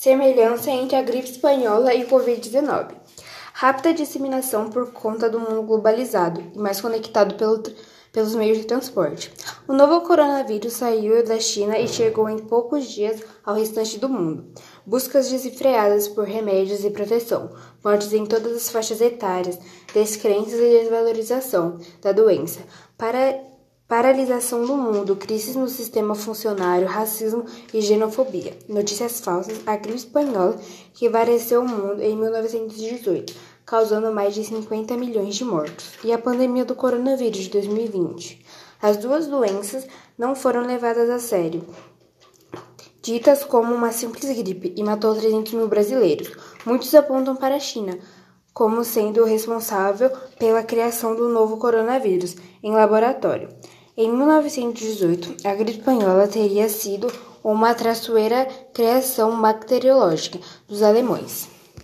Semelhança entre a gripe espanhola e o Covid-19. Rápida disseminação por conta do mundo globalizado e mais conectado pelo, pelos meios de transporte. O novo coronavírus saiu da China e chegou em poucos dias ao restante do mundo. Buscas desenfreadas por remédios e proteção, mortes em todas as faixas etárias, descrenças e desvalorização da doença. Para Paralisação do mundo, crise no sistema funcionário, racismo e xenofobia. Notícias falsas, a gripe espanhola que vareceu o mundo em 1918, causando mais de 50 milhões de mortos. E a pandemia do coronavírus de 2020. As duas doenças não foram levadas a sério. Ditas como uma simples gripe e matou 300 mil brasileiros. Muitos apontam para a China como sendo responsável pela criação do novo coronavírus em laboratório. Em 1918, a gripe espanhola teria sido uma traiçoeira criação bacteriológica dos alemães.